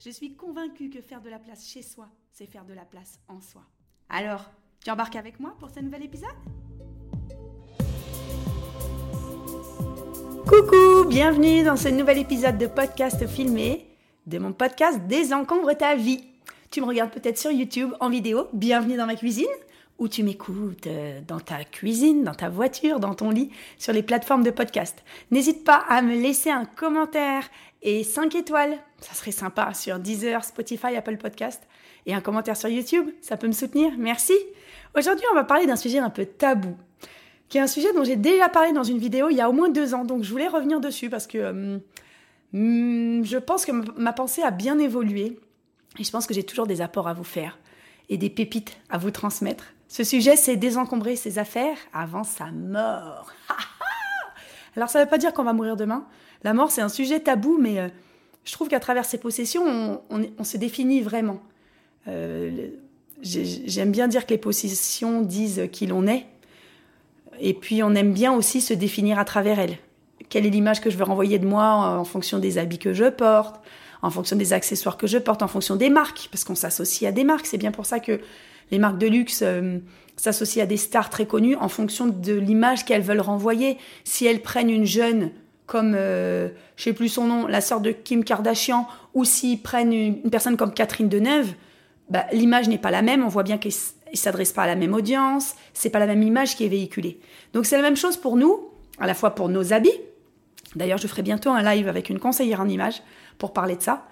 Je suis convaincue que faire de la place chez soi, c'est faire de la place en soi. Alors, tu embarques avec moi pour ce nouvel épisode? Coucou, bienvenue dans ce nouvel épisode de podcast filmé de mon podcast Désencombre ta vie. Tu me regardes peut-être sur YouTube en vidéo, bienvenue dans ma cuisine, ou tu m'écoutes euh, dans ta cuisine, dans ta voiture, dans ton lit, sur les plateformes de podcast. N'hésite pas à me laisser un commentaire et 5 étoiles, ça serait sympa, sur Deezer, Spotify, Apple Podcast et un commentaire sur YouTube. Ça peut me soutenir. Merci. Aujourd'hui, on va parler d'un sujet un peu tabou, qui est un sujet dont j'ai déjà parlé dans une vidéo il y a au moins deux ans. Donc, je voulais revenir dessus parce que hum, hum, je pense que ma pensée a bien évolué et je pense que j'ai toujours des apports à vous faire et des pépites à vous transmettre. Ce sujet, c'est désencombrer ses affaires avant sa mort. Alors, ça ne veut pas dire qu'on va mourir demain. La mort, c'est un sujet tabou, mais euh, je trouve qu'à travers ces possessions, on se définit vraiment. Euh, j'aime bien dire que les possessions disent qui l'on est. Et puis on aime bien aussi se définir à travers elles. Quelle est l'image que je veux renvoyer de moi en fonction des habits que je porte, en fonction des accessoires que je porte, en fonction des marques, parce qu'on s'associe à des marques. C'est bien pour ça que les marques de luxe euh, s'associent à des stars très connues en fonction de l'image qu'elles veulent renvoyer. Si elles prennent une jeune comme, euh, je sais plus son nom, la sœur de Kim Kardashian, ou s'ils prennent une, personne comme Catherine Deneuve, bah, l'image n'est pas la même. On voit bien qu'il ne s'adresse pas à la même audience. C'est pas la même image qui est véhiculée. Donc c'est la même chose pour nous, à la fois pour nos habits. D'ailleurs, je ferai bientôt un live avec une conseillère en images pour parler de ça.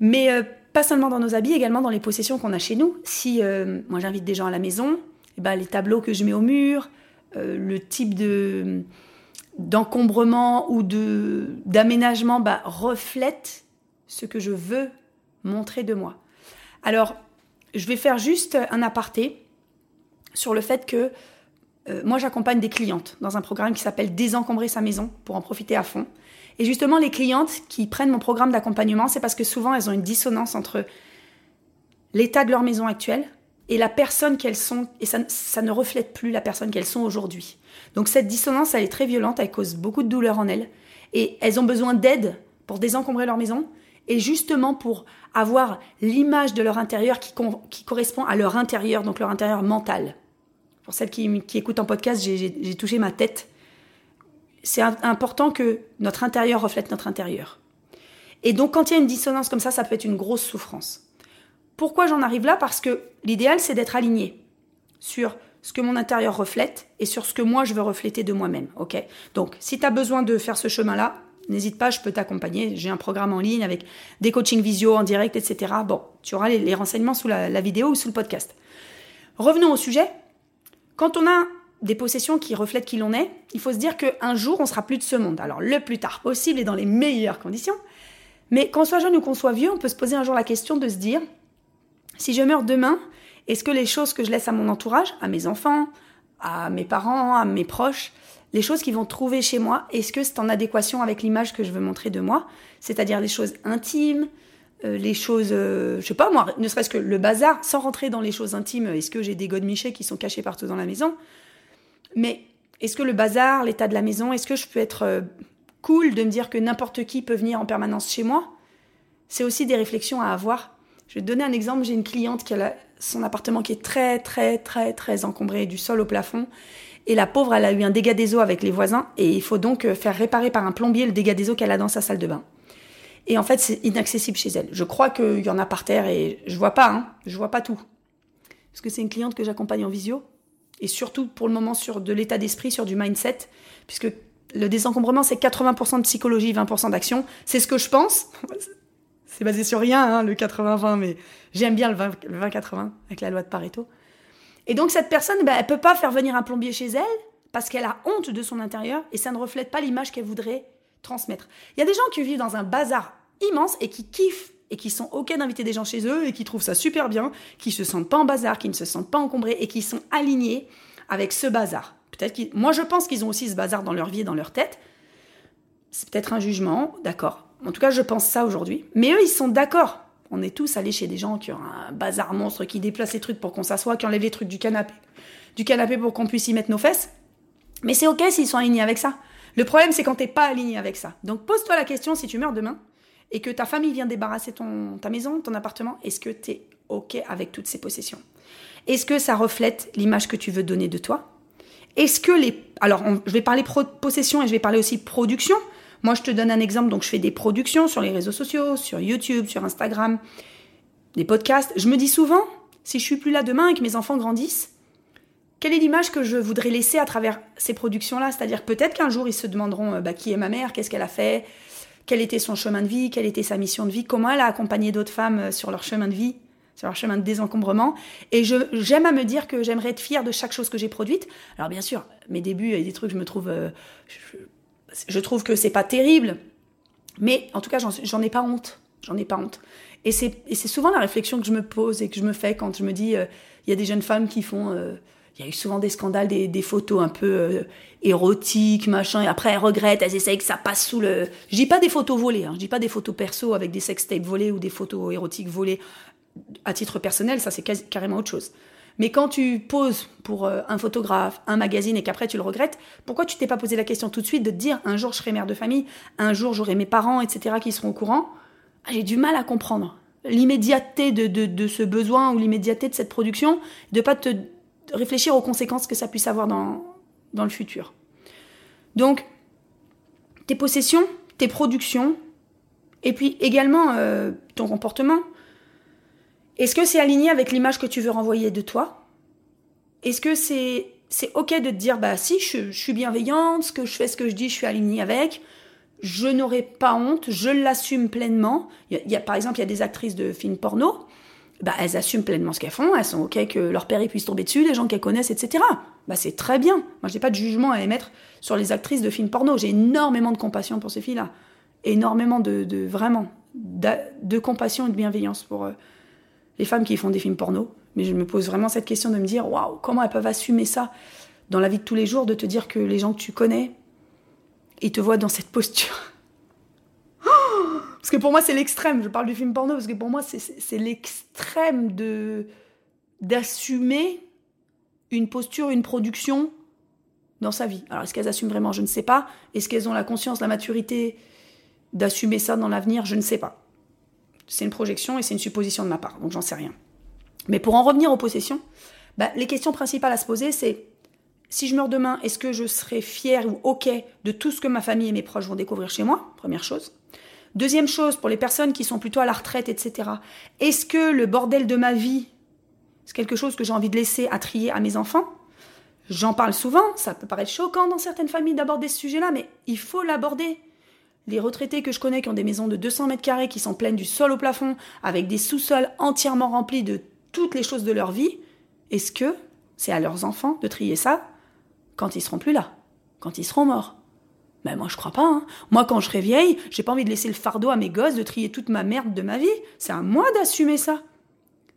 Mais euh, pas seulement dans nos habits, également dans les possessions qu'on a chez nous. Si euh, moi j'invite des gens à la maison, eh ben, les tableaux que je mets au mur, euh, le type de d'encombrement ou d'aménagement bah, reflète ce que je veux montrer de moi. Alors, je vais faire juste un aparté sur le fait que euh, moi, j'accompagne des clientes dans un programme qui s'appelle Désencombrer sa maison pour en profiter à fond. Et justement, les clientes qui prennent mon programme d'accompagnement, c'est parce que souvent, elles ont une dissonance entre l'état de leur maison actuelle et la personne qu'elles sont, et ça, ça, ne reflète plus la personne qu'elles sont aujourd'hui. Donc cette dissonance, elle est très violente, elle cause beaucoup de douleur en elles, et elles ont besoin d'aide pour désencombrer leur maison, et justement pour avoir l'image de leur intérieur qui, qui, correspond à leur intérieur, donc leur intérieur mental. Pour celles qui, qui écoutent en podcast, j'ai touché ma tête. C'est important que notre intérieur reflète notre intérieur. Et donc quand il y a une dissonance comme ça, ça peut être une grosse souffrance. Pourquoi j'en arrive là? Parce que l'idéal, c'est d'être aligné sur ce que mon intérieur reflète et sur ce que moi je veux refléter de moi-même. Ok? Donc, si tu as besoin de faire ce chemin-là, N'hésite pas, je peux t'accompagner. J'ai un programme en ligne avec des coachings visio en direct, etc. Bon, tu auras les, renseignements sous la, vidéo ou sous le podcast. Revenons au sujet. Quand on a des possessions qui reflètent qui l'on est, il faut se dire qu'un jour, on sera plus de ce monde. Alors, le plus tard possible et dans les meilleures conditions. Mais qu'on soit jeune ou qu'on soit vieux, on peut se poser un jour la question de se dire, si je meurs demain, est-ce que les choses que je laisse à mon entourage, à mes enfants, à mes parents, à mes proches, les choses qu'ils vont trouver chez moi, est-ce que c'est en adéquation avec l'image que je veux montrer de moi C'est-à-dire les choses intimes, les choses, euh, je sais pas moi, ne serait-ce que le bazar, sans rentrer dans les choses intimes, est-ce que j'ai des godemichés qui sont cachés partout dans la maison? Mais est-ce que le bazar, l'état de la maison, est-ce que je peux être euh, cool de me dire que n'importe qui peut venir en permanence chez moi? C'est aussi des réflexions à avoir. Je vais te donner un exemple, j'ai une cliente qui a son appartement qui est très très très très encombré du sol au plafond. Et la pauvre, elle a eu un dégât des eaux avec les voisins. Et il faut donc euh, faire réparer par un plombier le dégât des eaux qu'elle a dans sa salle de bain. Et en fait, c'est inaccessible chez elle. Je crois qu'il y en a par terre et je vois pas, hein. Je vois pas tout. Parce que c'est une cliente que j'accompagne en visio. Et surtout, pour le moment, sur de l'état d'esprit, sur du mindset. Puisque le désencombrement, c'est 80% de psychologie, 20% d'action. C'est ce que je pense. C'est basé sur rien, hein, le 80-20, mais j'aime bien le 20-80 avec la loi de Pareto. Et donc cette personne, ben, elle peut pas faire venir un plombier chez elle parce qu'elle a honte de son intérieur et ça ne reflète pas l'image qu'elle voudrait transmettre. Il y a des gens qui vivent dans un bazar immense et qui kiffent et qui sont OK d'inviter des gens chez eux et qui trouvent ça super bien, qui se sentent pas en bazar, qui ne se sentent pas encombrés et qui sont alignés avec ce bazar. Peut-être qu'ils, moi je pense qu'ils ont aussi ce bazar dans leur vie et dans leur tête. C'est peut-être un jugement, d'accord. En tout cas, je pense ça aujourd'hui. Mais eux, ils sont d'accord. On est tous allés chez des gens qui ont un bazar monstre, qui déplacent les trucs pour qu'on s'assoie, qui enlèvent les trucs du canapé. Du canapé pour qu'on puisse y mettre nos fesses. Mais c'est ok s'ils sont alignés avec ça. Le problème, c'est quand t'es pas aligné avec ça. Donc pose-toi la question si tu meurs demain et que ta famille vient débarrasser ton, ta maison, ton appartement, est-ce que tu es ok avec toutes ces possessions? Est-ce que ça reflète l'image que tu veux donner de toi? Est-ce que les... Alors, je vais parler possession et je vais parler aussi production. Moi, je te donne un exemple. Donc, je fais des productions sur les réseaux sociaux, sur YouTube, sur Instagram, des podcasts. Je me dis souvent, si je suis plus là demain et que mes enfants grandissent, quelle est l'image que je voudrais laisser à travers ces productions-là? C'est-à-dire peut-être qu'un jour ils se demanderont euh, bah, qui est ma mère, qu'est-ce qu'elle a fait, quel était son chemin de vie, quelle était sa mission de vie, comment elle a accompagné d'autres femmes euh, sur leur chemin de vie, sur leur chemin de désencombrement. Et j'aime à me dire que j'aimerais être fière de chaque chose que j'ai produite. Alors bien sûr, mes débuts, a des trucs, je me trouve, euh, je, trouve que c'est pas terrible, mais en tout cas, j'en ai pas honte. J'en ai pas honte. Et c'est souvent la réflexion que je me pose et que je me fais quand je me dis, il y a des jeunes femmes qui font il y a eu souvent des scandales, des, photos un peu euh, érotiques, machin, et après elles regrettent, elles essayent que ça passe sous le... Je dis pas des photos volées, hein, je dis pas des photos perso avec des sextapes volés ou des photos érotiques volées à titre personnel, ça c'est carrément autre chose. Mais quand tu poses pour euh, un photographe, un magazine et qu'après tu le regrettes, pourquoi tu t'es pas posé la question tout de suite de te dire un jour je serai mère de famille, un jour j'aurai mes parents, etc. qui seront au courant? Ah, J'ai du mal à comprendre l'immédiateté de, de, de, ce besoin ou l'immédiateté de cette production, de pas te réfléchir aux conséquences que ça puisse avoir dans, dans le futur. Donc, tes possessions, tes productions, et puis également euh, ton comportement. Est-ce que c'est aligné avec l'image que tu veux renvoyer de toi? Est-ce que c'est c'est ok de te dire bah si je, suis bienveillante, ce que je fais, ce que je dis, je suis alignée avec, je n'aurai pas honte, je l'assume pleinement. Il y, a, par exemple il y a des actrices de films porno bah, elles assument pleinement ce qu'elles font, elles sont OK que leur père puisse tomber dessus, les gens qu'elles connaissent, etc. Bah, c'est très bien. Moi, j'ai pas de jugement à émettre sur les actrices de films porno. J'ai énormément de compassion pour ces filles-là. Énormément de, de vraiment, de, compassion et de bienveillance pour euh, les femmes qui font des films porno. Mais je me pose vraiment cette question de me dire, waouh, comment elles peuvent assumer ça dans la vie de tous les jours, de te dire que les gens que tu connais, ils te voient dans cette posture? Parce que pour moi, c'est l'extrême. Je parle du film porno parce que pour moi, c'est l'extrême de d'assumer une posture, une production dans sa vie. Alors, est-ce qu'elles assument vraiment? Je ne sais pas. Est-ce qu'elles ont la conscience, la maturité d'assumer ça dans l'avenir? Je ne sais pas. C'est une projection et c'est une supposition de ma part, donc j'en sais rien. Mais pour en revenir aux possessions, bah, les questions principales à se poser, c'est si je meurs demain, est-ce que je serai fière ou OK de tout ce que ma famille et mes proches vont découvrir chez moi? Première chose. Deuxième chose, pour les personnes qui sont plutôt à la retraite, etc. Est-ce que le bordel de ma vie, c'est quelque chose que j'ai envie de laisser à trier à mes enfants? J'en parle souvent, ça peut paraître choquant dans certaines familles d'aborder ce sujet-là, mais il faut l'aborder. Les retraités que je connais qui ont des maisons de 200 mètres carrés, qui sont pleines du sol au plafond, avec des sous-sols entièrement remplis de toutes les choses de leur vie, est-ce que c'est à leurs enfants de trier ça quand ils seront plus là, quand ils seront morts? Ben moi je crois pas. Hein. Moi quand je serai vieille, j'ai pas envie de laisser le fardeau à mes gosses de trier toute ma merde de ma vie. C'est à moi d'assumer ça.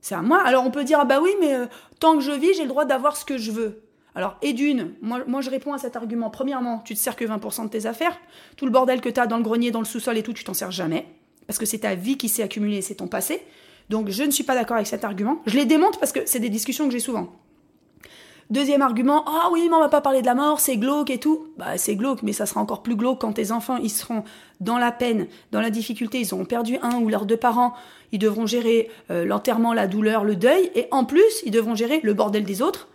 C'est à moi. Alors on peut dire ah bah oui mais euh, tant que je vis j'ai le droit d'avoir ce que je veux. Alors et d'une, moi, moi je réponds à cet argument. Premièrement, tu te sers que 20% de tes affaires. Tout le bordel que tu as dans le grenier, dans le sous-sol et tout, tu t'en sers jamais parce que c'est ta vie qui s'est accumulée, c'est ton passé. Donc je ne suis pas d'accord avec cet argument. Je les démonte parce que c'est des discussions que j'ai souvent. Deuxième argument, ah oui, mais on va pas parler de la mort, c'est glauque et tout. Bah, c'est glauque, mais ça sera encore plus glauque quand tes enfants, ils seront dans la peine, dans la difficulté, ils auront perdu un ou leurs deux parents, ils devront gérer euh, l'enterrement, la douleur, le deuil, et en plus, ils devront gérer le bordel des autres,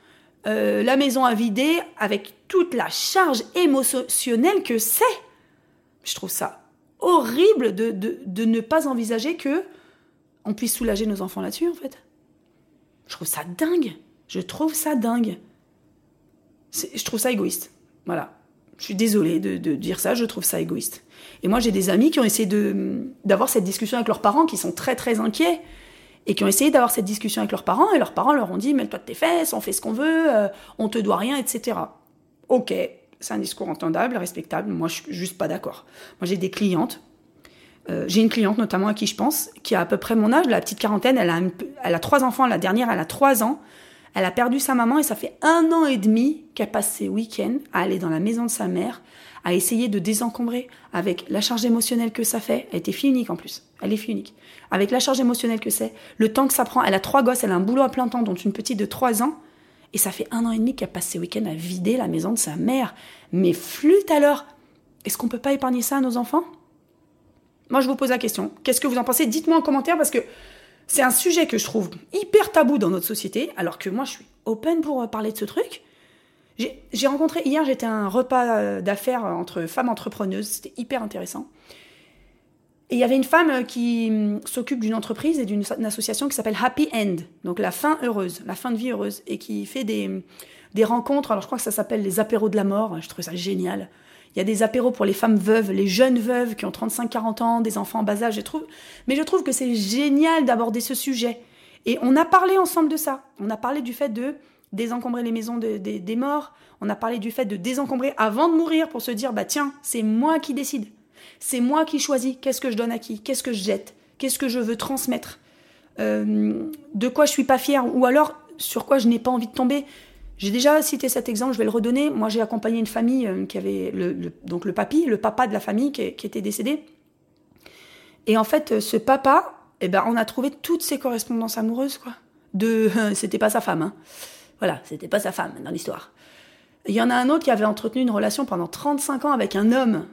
euh, la maison à vider, avec toute la charge émotionnelle que c'est. Je trouve ça horrible de, de, de ne pas envisager que on puisse soulager nos enfants là-dessus, en fait. Je trouve ça dingue. Je trouve ça dingue. Je trouve ça égoïste. Voilà. Je suis désolée de, dire ça, je trouve ça égoïste. Et moi, j'ai des amis qui ont essayé d'avoir cette discussion avec leurs parents, qui sont très très inquiets, et qui ont essayé d'avoir cette discussion avec leurs parents, et leurs parents leur ont dit, mets-toi de tes fesses, on fait ce qu'on veut, euh, on te doit rien, etc. Ok, c'est un discours entendable, respectable, moi je suis juste pas d'accord. Moi j'ai des clientes Euh, j'ai une cliente notamment à qui je pense, qui a à peu près mon âge, la petite quarantaine, elle a, elle a trois enfants, la dernière elle a trois ans, elle a perdu sa maman et ça fait un an et demi qu'elle passe ses week-ends à aller dans la maison de sa mère, à essayer de désencombrer avec la charge émotionnelle que ça fait. Elle était fille unique en plus. Elle est fille unique. Avec la charge émotionnelle que c'est, le temps que ça prend. Elle a trois gosses, elle a un boulot à plein temps, dont une petite de trois ans. Et ça fait un an et demi qu'elle passe ses week-ends à vider la maison de sa mère. Mais flûte alors Est-ce qu'on peut pas épargner ça à nos enfants? Moi, je vous pose la question. Qu'est-ce que vous en pensez? Dites-moi en commentaire parce que c'est un sujet que je trouve hyper tabou dans notre société, alors que moi, je suis open pour euh, parler de ce truc. J'ai rencontré hier, j'étais à un repas euh, d'affaires entre femmes entrepreneuses, c'était hyper intéressant. Et il y avait une femme euh, qui hum, s'occupe d'une entreprise et d'une association qui s'appelle Happy End, donc la fin heureuse, la fin de vie heureuse, et qui fait des, des rencontres. Alors je crois que ça s'appelle les apéros de la mort, je trouve ça génial. Il y a des apéros pour les femmes veuves, les jeunes veuves qui ont 35-40 ans, des enfants en bas âge, je trouve. Mais je trouve que c'est génial d'aborder ce sujet. Et on a parlé ensemble de ça. On a parlé du fait de désencombrer les maisons des morts. On a parlé du fait de désencombrer avant de mourir pour se dire, bah tiens, c'est moi qui décide. C'est moi qui choisis qu'est-ce que je donne à qui, qu'est-ce que je jette, qu'est-ce que je veux transmettre, euh, de quoi je suis pas fière, ou alors sur quoi je n'ai pas envie de tomber. J'ai déjà cité cet exemple, je vais le redonner. Moi, j'ai accompagné une famille euh, qui avait le, donc le papy, le papa de la famille qui, était décédé. Et en fait, ce papa, eh ben, on a trouvé toutes ses correspondances amoureuses, quoi. De, c'était pas sa femme, hein. Voilà, c'était pas sa femme dans l'histoire. Il y en a un autre qui avait entretenu une relation pendant 35 ans avec un homme,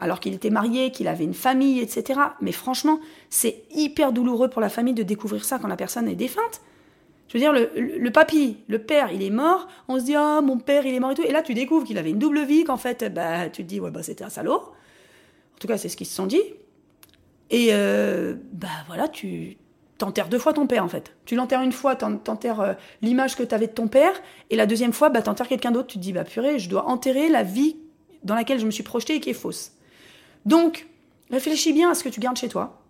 alors qu'il était marié, qu'il avait une famille, etc. Mais franchement, c'est hyper douloureux pour la famille de découvrir ça quand la personne est défunte. Je veux dire, le, papy, le père, il est mort, on se dit, ah, mon père, il est mort et tout. Et là, tu découvres qu'il avait une double vie, qu'en fait, bah, tu te dis, ouais, bah, c'était un salaud. En tout cas, c'est ce qu'ils se sont dit. Et, euh, bah, voilà, tu, t'enterres deux fois ton père en fait. Tu l'enterres une fois, t'enterres euh, l'image que t'avais de ton père, et la deuxième fois, bah, t'enterres quelqu'un d'autre. Tu te dis, bah purée, je dois enterrer la vie dans laquelle je me suis projetée et qui est fausse. Donc, réfléchis bien à ce que tu gardes chez toi.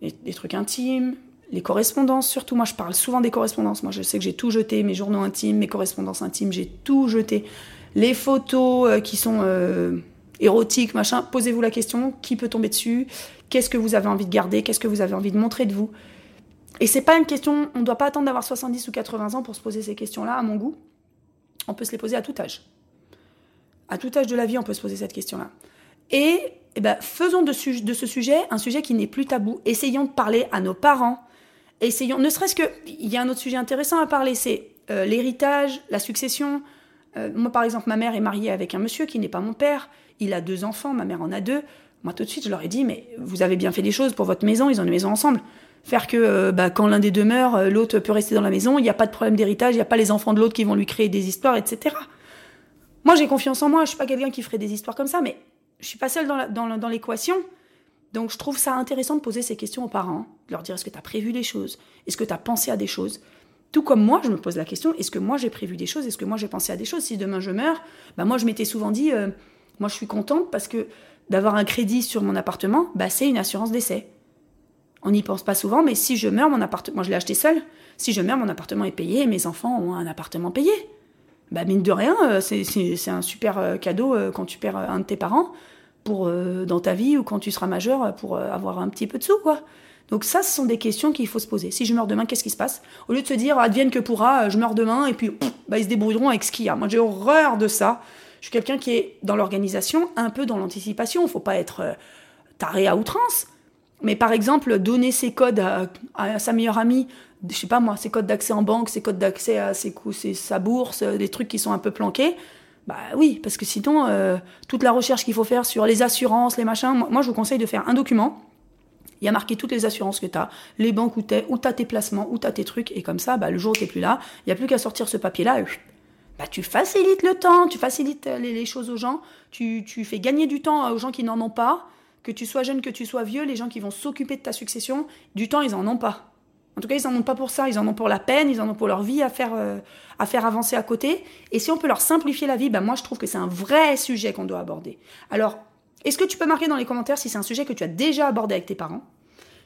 Les, trucs intimes, les correspondances surtout. Moi, je parle souvent des correspondances. Moi, je sais que j'ai tout jeté, mes journaux intimes, mes correspondances intimes, j'ai tout jeté. Les photos euh, qui sont euh, érotiques, machin, posez-vous la question, qui peut tomber dessus? Qu'est-ce que vous avez envie de garder? Qu'est-ce que vous avez envie de montrer de vous? Et c'est pas une question, on ne doit pas attendre d'avoir 70 ou 80 ans pour se poser ces questions-là, à mon goût. On peut se les poser à tout âge. À tout âge de la vie, on peut se poser cette question-là. Et eh ben, faisons de, de, ce sujet un sujet qui n'est plus tabou. Essayons de parler à nos parents. Essayons, ne serait-ce que, il y a un autre sujet intéressant à parler, c'est euh, l'héritage, la succession. Euh, moi, par exemple, ma mère est mariée avec un monsieur qui n'est pas mon père. Il a deux enfants, ma mère en a deux. Moi, tout de suite, je leur ai dit, mais vous avez bien fait des choses pour votre maison, ils ont une maison ensemble. Faire que euh, bah, quand l'un des deux meurt, euh, l'autre peut rester dans la maison, il n'y a pas de problème d'héritage, il n'y a pas les enfants de l'autre qui vont lui créer des histoires, etc. Moi, j'ai confiance en moi, je suis pas quelqu'un qui ferait des histoires comme ça, mais je suis pas seule dans l'équation. Donc, je trouve ça intéressant de poser ces questions aux parents, de leur dire est-ce que tu as prévu des choses? Est-ce que tu as pensé à des choses? Tout comme moi, je me pose la question, est-ce que moi j'ai prévu des choses? Est-ce que moi j'ai pensé à des choses? Si demain je meurs, bah moi je m'étais souvent dit, euh, moi je suis contente parce que d'avoir un crédit sur mon appartement, bah, c'est une assurance d'essai. On n'y pense pas souvent, mais si je meurs, mon appartement, je l'ai acheté seul, si je meurs, mon appartement est payé et mes enfants ont un appartement payé. Bah, mine de rien, euh, c'est un super euh, cadeau quand tu perds un de tes parents pour, dans ta vie ou quand tu seras majeur pour avoir un petit peu de sous, quoi. Donc ça, ce sont des questions qu'il faut se poser. Si je meurs demain, qu'est-ce qui se passe? Au lieu de se dire, advienne que pourra, je meurs demain, et puis bah, ils se débrouilleront avec ce qu'il y a. Moi, j'ai horreur de ça. Je suis quelqu'un qui est dans l'organisation, un peu dans l'anticipation. Il faut pas être euh, taré à outrance. Mais par exemple, donner ses codes à, sa meilleure amie, je sais pas moi, ses codes d'accès en banque, ses codes d'accès à ses, sa bourse, des trucs qui sont un peu planqués, bah oui, parce que sinon, euh, toute la recherche qu'il faut faire sur les assurances, les machins, moi, je vous conseille de faire un document. Il y a marqué toutes les assurances que tu as, les banques où tu es, où tu as tes placements, où tu as tes trucs, et comme ça, bah, le jour où tu plus là, il n'y a plus qu'à sortir ce papier-là, bah, tu facilites le temps, tu facilites euh, les, choses aux gens, tu, fais gagner du temps aux gens qui n'en ont pas, que tu sois jeune, que tu sois vieux, les gens qui vont s'occuper de ta succession, du temps, ils n'en ont pas. En tout cas, ils n'en ont pas pour ça, ils en ont pour la peine, ils en ont pour leur vie à faire, euh, à faire avancer à côté. Et si on peut leur simplifier la vie, bah moi je trouve que c'est un vrai sujet qu'on doit aborder. Alors, est-ce que tu peux marquer dans les commentaires si c'est un sujet que tu as déjà abordé avec tes parents?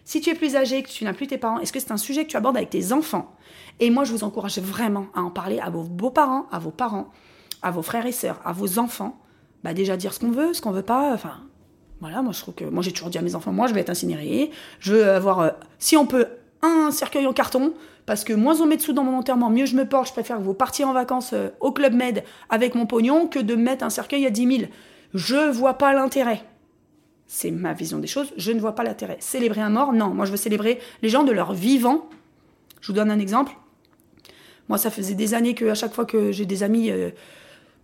Si tu es plus âgé, que tu n'as plus tes parents, est-ce que c'est un sujet que tu abordes avec tes enfants? Et moi, je vous encourage vraiment à en parler à vos beaux-parents, à vos parents, à vos frères et sœurs, à vos enfants. Bah déjà dire ce qu'on veut, ce qu'on veut pas. Enfin, Voilà, moi je trouve que moi j'ai toujours dit à mes enfants, moi je vais être incinéré, je veux avoir, euh, si on peut, un cercueil en carton, parce que moins on met de sous dans mon enterrement, mieux je me porte. Je préfère que vous partiez en vacances euh, au Club Med avec mon pognon que de mettre un cercueil à 10 000. Je vois pas l'intérêt. C'est ma vision des choses, je ne vois pas l'intérêt. Célébrer un mort, non. Moi je veux célébrer les gens de leur vivant. Je vous donne un exemple. Moi ça faisait des années que à chaque fois que j'ai des amis... Euh,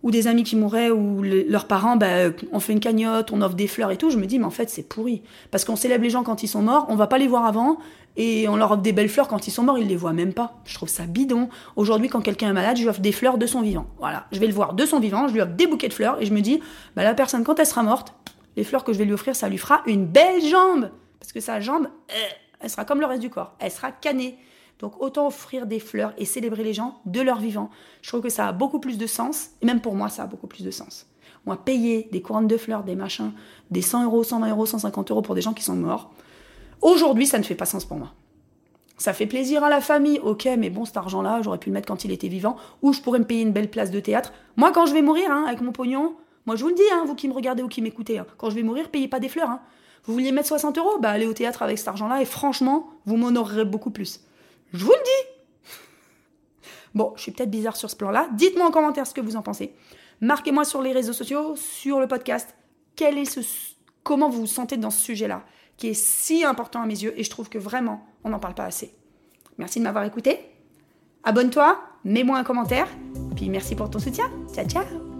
ou des amis qui mouraient, ou leurs parents, ben, on fait une cagnotte, on offre des fleurs et tout, je me dis, mais en fait, c'est pourri. Parce qu'on célèbre les gens quand ils sont morts, on va pas les voir avant, et on leur offre des belles fleurs quand ils sont morts, ils les voient même pas. Je trouve ça bidon. Aujourd'hui, quand quelqu'un est malade, je lui offre des fleurs de son vivant. Voilà, je vais le voir de son vivant, je lui offre des bouquets de fleurs, et je me dis, ben, la personne, quand elle sera morte, les fleurs que je vais lui offrir, ça lui fera une belle jambe. Parce que sa jambe, euh, elle sera comme le reste du corps, elle sera canée. Donc autant offrir des fleurs et célébrer les gens de leur vivant. Je trouve que ça a beaucoup plus de sens, et même pour moi, ça a beaucoup plus de sens. Moi, payer des couronnes de fleurs, des machins, des 100 euros, 120 euros, 150 euros pour des gens qui sont morts, aujourd'hui, ça ne fait pas sens pour moi. Ça fait plaisir à la famille, ok, mais bon, cet argent-là, j'aurais pu le mettre quand il était vivant, ou je pourrais me payer une belle place de théâtre. Moi, quand je vais mourir, hein, avec mon pognon, moi je vous le dis, hein, vous qui me regardez ou qui m'écoutez, hein, quand je vais mourir, payez pas des fleurs. Vous vouliez mettre 60 euros? Bah allez au théâtre avec cet argent-là, et franchement, vous m'honorerez beaucoup plus. Je vous le dis. Bon, je suis peut-être bizarre sur ce plan-là. Dites-moi en commentaire ce que vous en pensez. Marquez-moi sur les réseaux sociaux, sur le podcast, quel est ce, comment vous vous sentez dans ce sujet-là, qui est si important à mes yeux, et je trouve que vraiment, on n'en parle pas assez. Merci de m'avoir écouté. Abonne-toi, mets-moi un commentaire, puis merci pour ton soutien. Ciao, ciao